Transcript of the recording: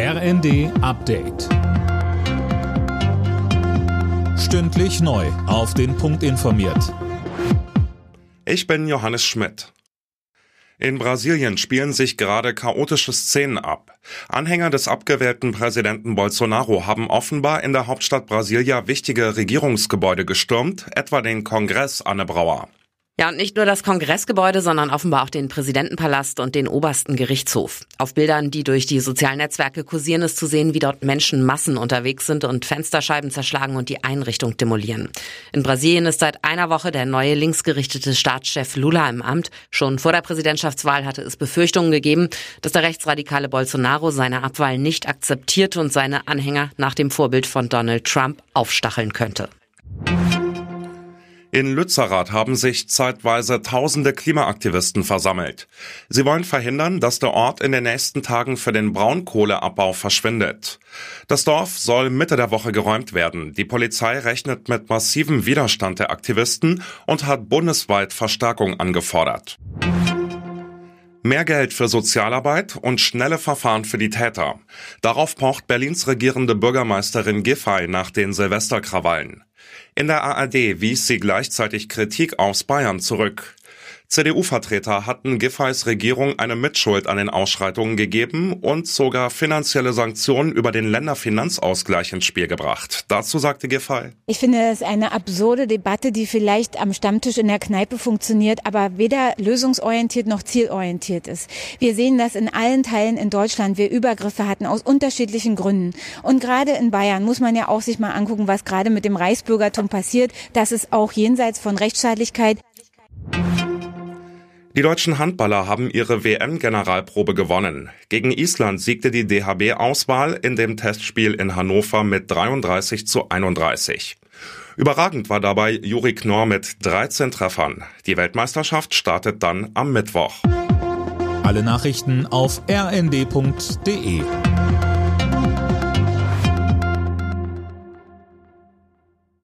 RND Update. Stündlich neu. Auf den Punkt informiert. Ich bin Johannes Schmidt. In Brasilien spielen sich gerade chaotische Szenen ab. Anhänger des abgewählten Präsidenten Bolsonaro haben offenbar in der Hauptstadt Brasilia wichtige Regierungsgebäude gestürmt, etwa den Kongress Anne Brauer. Ja, und nicht nur das Kongressgebäude, sondern offenbar auch den Präsidentenpalast und den obersten Gerichtshof. Auf Bildern, die durch die sozialen Netzwerke kursieren, ist zu sehen, wie dort Menschenmassen unterwegs sind und Fensterscheiben zerschlagen und die Einrichtung demolieren. In Brasilien ist seit einer Woche der neue linksgerichtete Staatschef Lula im Amt. Schon vor der Präsidentschaftswahl hatte es Befürchtungen gegeben, dass der rechtsradikale Bolsonaro seine Abwahl nicht akzeptiert und seine Anhänger nach dem Vorbild von Donald Trump aufstacheln könnte. In Lützerath haben sich zeitweise tausende Klimaaktivisten versammelt. Sie wollen verhindern, dass der Ort in den nächsten Tagen für den Braunkohleabbau verschwindet. Das Dorf soll Mitte der Woche geräumt werden. Die Polizei rechnet mit massivem Widerstand der Aktivisten und hat bundesweit Verstärkung angefordert. Mehr Geld für Sozialarbeit und schnelle Verfahren für die Täter. Darauf pocht Berlins regierende Bürgermeisterin Giffey nach den Silvesterkrawallen. In der ARD wies sie gleichzeitig Kritik aus Bayern zurück. CDU-Vertreter hatten Giffey's Regierung eine Mitschuld an den Ausschreitungen gegeben und sogar finanzielle Sanktionen über den Länderfinanzausgleich ins Spiel gebracht. Dazu sagte Giffey. Ich finde es eine absurde Debatte, die vielleicht am Stammtisch in der Kneipe funktioniert, aber weder lösungsorientiert noch zielorientiert ist. Wir sehen das in allen Teilen in Deutschland. Wir Übergriffe hatten aus unterschiedlichen Gründen. Und gerade in Bayern muss man ja auch sich mal angucken, was gerade mit dem Reichsbürgertum passiert. Das ist auch jenseits von Rechtsstaatlichkeit. Die deutschen Handballer haben ihre WM-Generalprobe gewonnen. Gegen Island siegte die DHB-Auswahl in dem Testspiel in Hannover mit 33 zu 31. Überragend war dabei Juri Knorr mit 13 Treffern. Die Weltmeisterschaft startet dann am Mittwoch. Alle Nachrichten auf rnd.de